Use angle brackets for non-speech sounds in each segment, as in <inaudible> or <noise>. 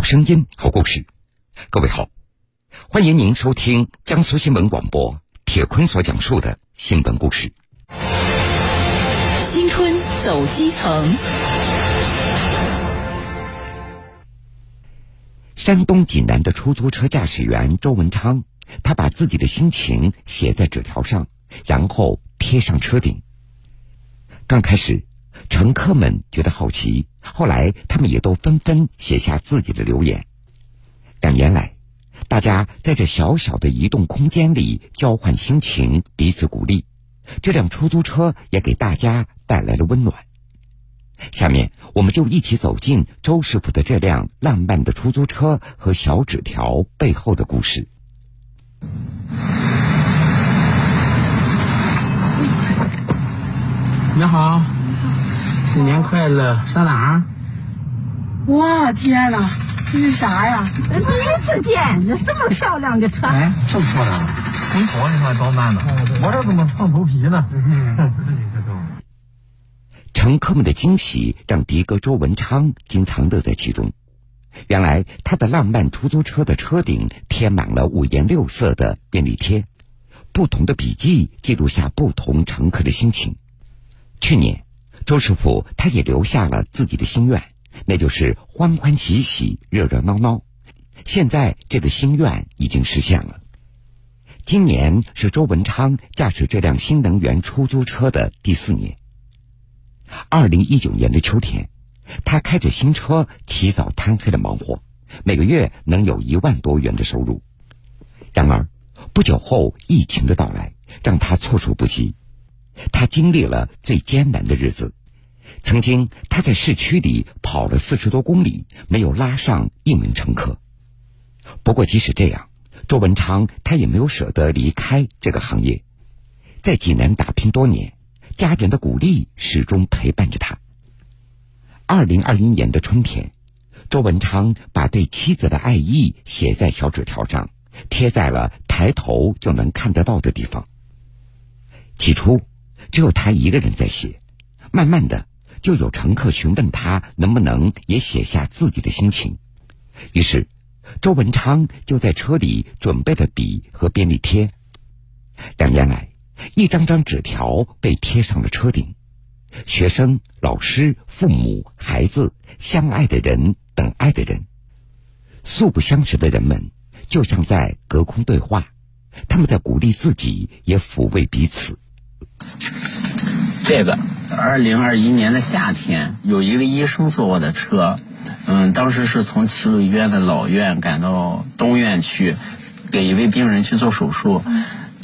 好声音，好故事。各位好，欢迎您收听江苏新闻广播铁坤所讲述的新闻故事。新春走基层。山东济南的出租车驾驶员周文昌，他把自己的心情写在纸条上，然后贴上车顶。刚开始，乘客们觉得好奇，后来他们也都纷纷写下自己的留言。两年来，大家在这小小的移动空间里交换心情，彼此鼓励。这辆出租车也给大家带来了温暖。下面，我们就一起走进周师傅的这辆浪漫的出租车和小纸条背后的故事。你好，新年快乐！上哪儿？哇天哪，这是啥呀？第一次见，这这么漂亮的车。哎，这么漂亮，你头你还包慢呢？我这怎么放头皮呢？乘客们的惊喜让的哥周文昌经常乐在其中。原来他的浪漫出租车的车顶贴满了五颜六色的便利贴，不同的笔记记录下不同乘客的心情。去年，周师傅他也留下了自己的心愿，那就是欢欢喜喜、热热闹闹。现在这个心愿已经实现了。今年是周文昌驾驶这辆新能源出租车的第四年。二零一九年的秋天，他开着新车起早贪黑的忙活，每个月能有一万多元的收入。然而，不久后疫情的到来让他措手不及。他经历了最艰难的日子，曾经他在市区里跑了四十多公里，没有拉上一名乘客。不过，即使这样，周文昌他也没有舍得离开这个行业，在济南打拼多年，家人的鼓励始终陪伴着他。二零二一年的春天，周文昌把对妻子的爱意写在小纸条上，贴在了抬头就能看得到的地方。起初，只有他一个人在写，慢慢的，就有乘客询问他能不能也写下自己的心情。于是，周文昌就在车里准备了笔和便利贴。两年来，一张张纸条被贴上了车顶，学生、老师、父母、孩子、相爱的人、等爱的人，素不相识的人们，就像在隔空对话，他们在鼓励自己，也抚慰彼此。这个，二零二一年的夏天，有一个医生坐我的车，嗯，当时是从齐鲁医院的老院赶到东院去，给一位病人去做手术。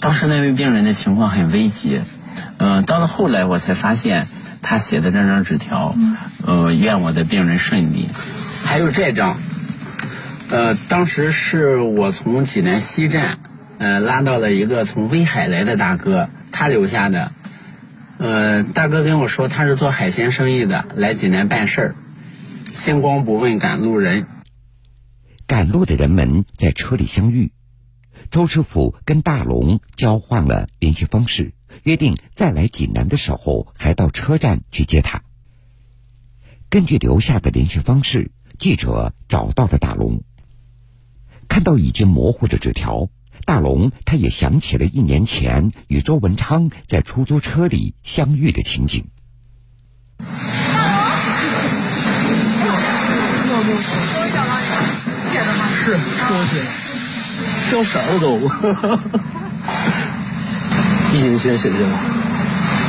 当时那位病人的情况很危急，嗯，到了后来我才发现，他写的这张纸条，呃，愿我的病人顺利。还有这张，呃，当时是我从济南西站，呃，拉到了一个从威海来的大哥，他留下的。呃，大哥跟我说他是做海鲜生意的，来济南办事儿。星光不问赶路人，赶路的人们在车里相遇。周师傅跟大龙交换了联系方式，约定再来济南的时候还到车站去接他。根据留下的联系方式，记者找到了大龙。看到已经模糊的纸条。大龙，他也想起了一年前与周文昌在出租车里相遇的情景。大龙，是，多谢，掉色了都。<laughs> 一年前写的，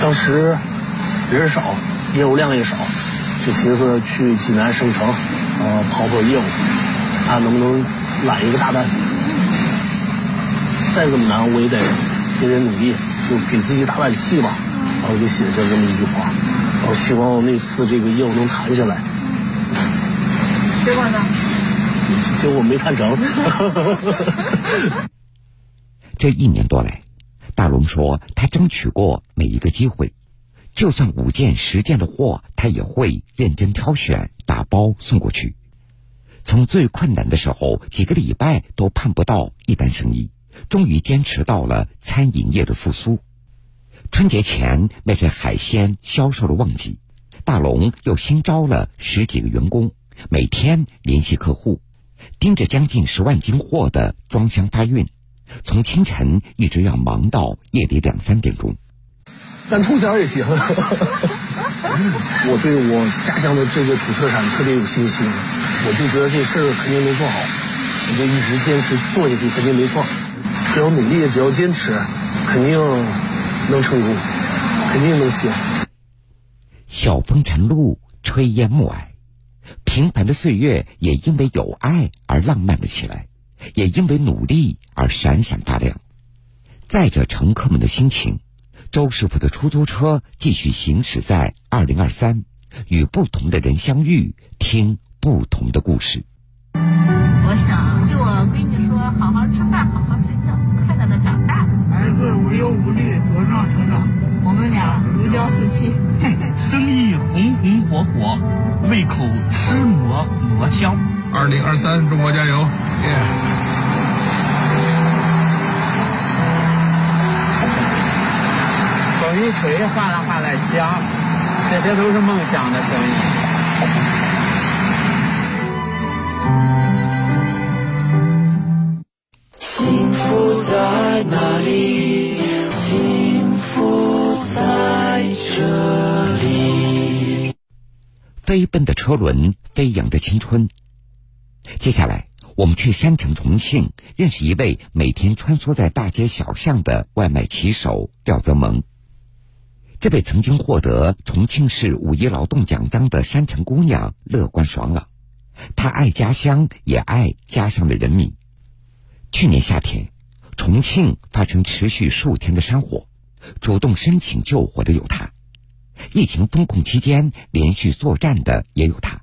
当时人少，业务量也少，就寻思去济南省城，呃，跑跑业务，看能不能揽一个大单。再怎么难，我也得也得努力，就给自己打打气吧。然后就写下这么一句话，然后希望那次这个业务能谈下来。结果呢？结果没谈成。<laughs> 这一年多来，大龙说他争取过每一个机会，就算五件十件的货，他也会认真挑选，打包送过去。从最困难的时候，几个礼拜都盼不到一单生意。终于坚持到了餐饮业的复苏。春节前那是海鲜销售的旺季，大龙又新招了十几个员工，每天联系客户，盯着将近十万斤货的装箱发运，从清晨一直要忙到夜里两三点钟。但通宵也行。我对我家乡的这个土特产特别有信心，我就觉得这事儿肯定能做好，我就一直坚持做下去，肯定没错。只要努力，只要坚持，肯定能成功，肯定能行。晓风晨露，炊烟暮霭，平凡的岁月也因为有爱而浪漫了起来，也因为努力而闪闪发亮。载着乘客们的心情。周师傅的出租车继续行驶在二零二三，与不同的人相遇，听不同的故事。我想对我闺女说：好好吃饭，好好无忧无虑，茁壮成长。我们俩如胶似漆，<laughs> 生意红红火火，胃口吃馍馍香。二零二三，中国加油！耶！一吹哗啦哗啦响，这些都是梦想的声音。飞奔的车轮，飞扬的青春。接下来，我们去山城重庆，认识一位每天穿梭在大街小巷的外卖骑手廖泽蒙。这位曾经获得重庆市五一劳动奖章的山城姑娘乐观爽朗，她爱家乡，也爱家乡的人民。去年夏天，重庆发生持续数天的山火，主动申请救火的有她；疫情封控期间连续作战的也有他。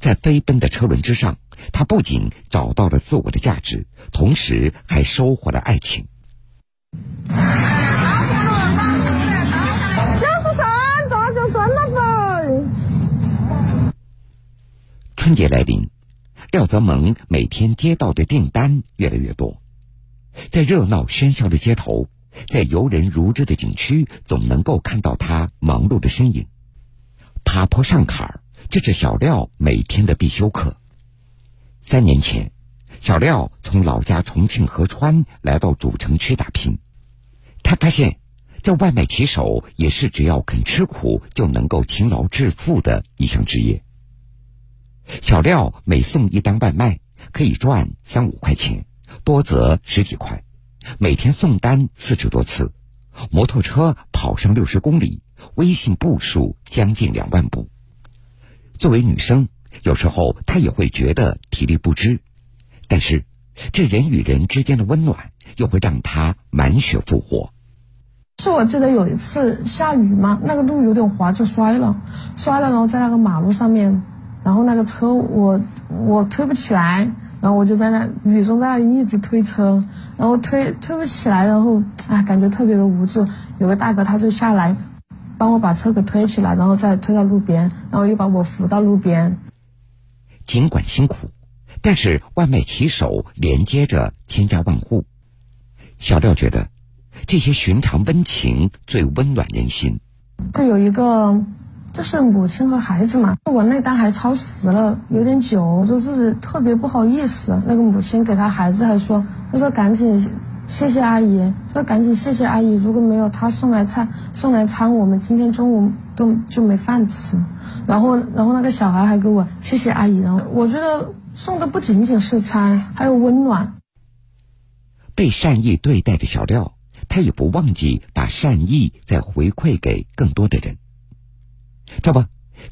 在飞奔的车轮之上，他不仅找到了自我的价值，同时还收获了爱情。春节来临，廖泽蒙每天接到的订单越来越多，在热闹喧嚣的街头，在游人如织的景区，总能够看到他忙碌的身影。爬坡上坎儿，这是小廖每天的必修课。三年前，小廖从老家重庆合川来到主城区打拼，他发现，这外卖骑手也是只要肯吃苦就能够勤劳致富的一项职业。小廖每送一单外卖，可以赚三五块钱，多则十几块。每天送单四十多次，摩托车跑上六十公里，微信步数将近两万步。作为女生，有时候她也会觉得体力不支，但是这人与人之间的温暖，又会让她满血复活。是我记得有一次下雨嘛，那个路有点滑，就摔了，摔了，然后在那个马路上面。然后那个车我我推不起来，然后我就在那雨中在那里一直推车，然后推推不起来，然后啊感觉特别的无助。有个大哥他就下来，帮我把车给推起来，然后再推到路边，然后又把我扶到路边。尽管辛苦，但是外卖骑手连接着千家万户。小廖觉得，这些寻常温情最温暖人心。这有一个。就是母亲和孩子嘛，我那单还超时了，有点久，我就自己特别不好意思。那个母亲给他孩子还说，他说赶紧谢谢阿姨，说赶紧谢谢阿姨，如果没有他送来菜送来餐，我们今天中午都就没饭吃。然后，然后那个小孩还给我谢谢阿姨，然后我觉得送的不仅仅是餐，还有温暖。被善意对待的小廖，他也不忘记把善意再回馈给更多的人。这不，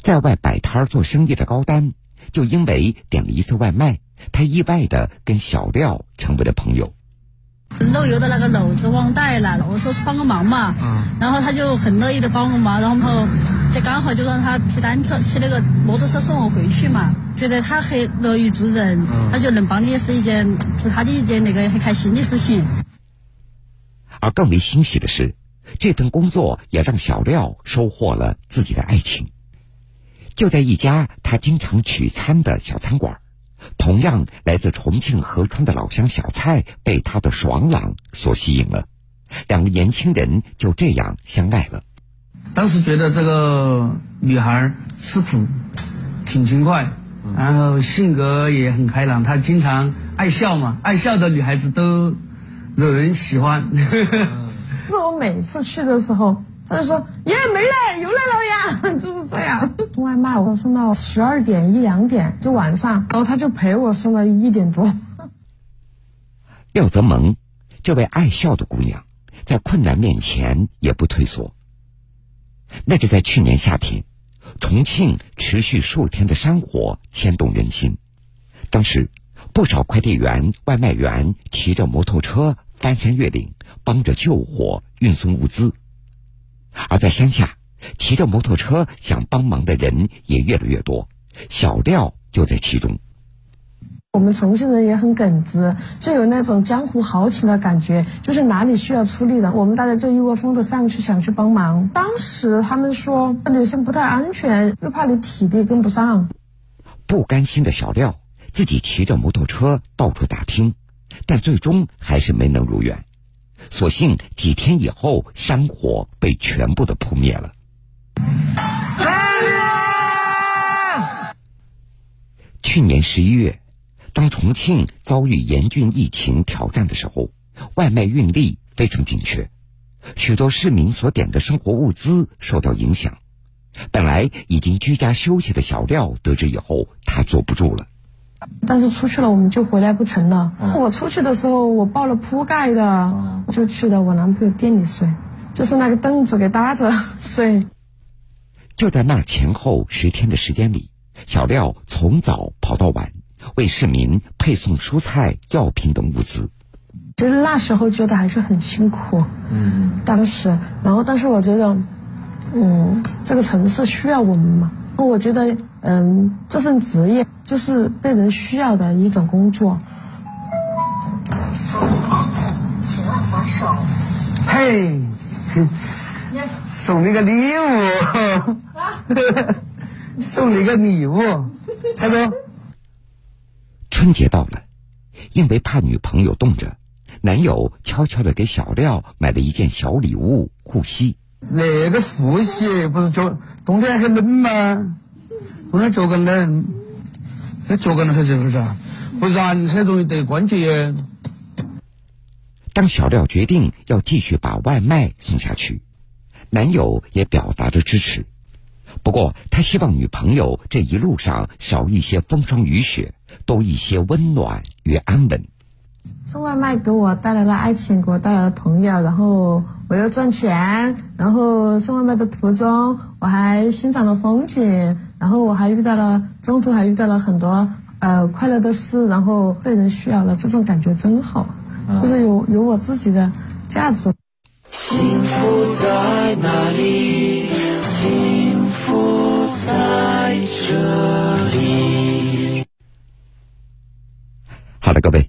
在外摆摊做生意的高丹，就因为点了一次外卖，他意外的跟小廖成为了朋友。漏油的那个篓子忘带了，我说是帮个忙嘛，然后他就很乐意的帮个忙，然后就刚好就让他骑单车、骑那个摩托车送我回去嘛，觉得他很乐于助人，他就能帮你是一件是他的一件那个很开心的事情。而更为欣喜的是。这份工作也让小廖收获了自己的爱情。就在一家他经常取餐的小餐馆，同样来自重庆合川的老乡小蔡被他的爽朗所吸引了，两个年轻人就这样相爱了。当时觉得这个女孩吃苦挺勤快，然后性格也很开朗，她经常爱笑嘛，爱笑的女孩子都惹人喜欢。<laughs> 是我每次去的时候，他就说：“爷没来，又来了呀！” <laughs> 就是这样。送外卖我送到十二点一两点，就晚上，然后他就陪我送到一点多。<laughs> 廖泽萌，这位爱笑的姑娘，在困难面前也不退缩。那是在去年夏天，重庆持续数天的山火牵动人心。当时，不少快递员、外卖员骑着摩托车翻山越岭，帮着救火、运送物资。而在山下，骑着摩托车想帮忙的人也越来越多，小廖就在其中。我们重庆人也很耿直，就有那种江湖豪情的感觉，就是哪里需要出力的，我们大家就一窝蜂的上去想去帮忙。当时他们说女生不太安全，又怕你体力跟不上。不甘心的小廖自己骑着摩托车到处打听，但最终还是没能如愿。所幸几天以后，山火被全部的扑灭了。去年十一月。当重庆遭遇严峻疫情挑战的时候，外卖运力非常紧缺，许多市民所点的生活物资受到影响。本来已经居家休息的小廖得知以后，他坐不住了。但是出去了我们就回来不成了。我出去的时候，我抱了铺盖的，就去了我男朋友店里睡，就是那个凳子给搭着睡。就在那前后十天的时间里，小廖从早跑到晚。为市民配送蔬菜、药品等物资。其实那时候觉得还是很辛苦。嗯。当时，然后但是我觉得，嗯，这个城市需要我们嘛。我觉得，嗯，这份职业就是被人需要的一种工作。嘿，送你个礼物。送你个礼物，蔡总。春节到了，因为怕女朋友冻着，男友悄悄的给小廖买了一件小礼物——护膝。那个护膝不是脚冬天很冷吗？冬天脚更冷，这脚更冷是不是，不然很容易得关节炎。当小廖决定要继续把外卖送下去，男友也表达着支持。不过，他希望女朋友这一路上少一些风霜雨雪，多一些温暖与安稳。送外卖给我带来了爱情，给我带来了朋友，然后我又赚钱，然后送外卖的途中我还欣赏了风景，然后我还遇到了中途还遇到了很多呃快乐的事，然后被人需要了，这种感觉真好，就是有有我自己的价值。幸福在哪里？幸福在这里。好了，各位，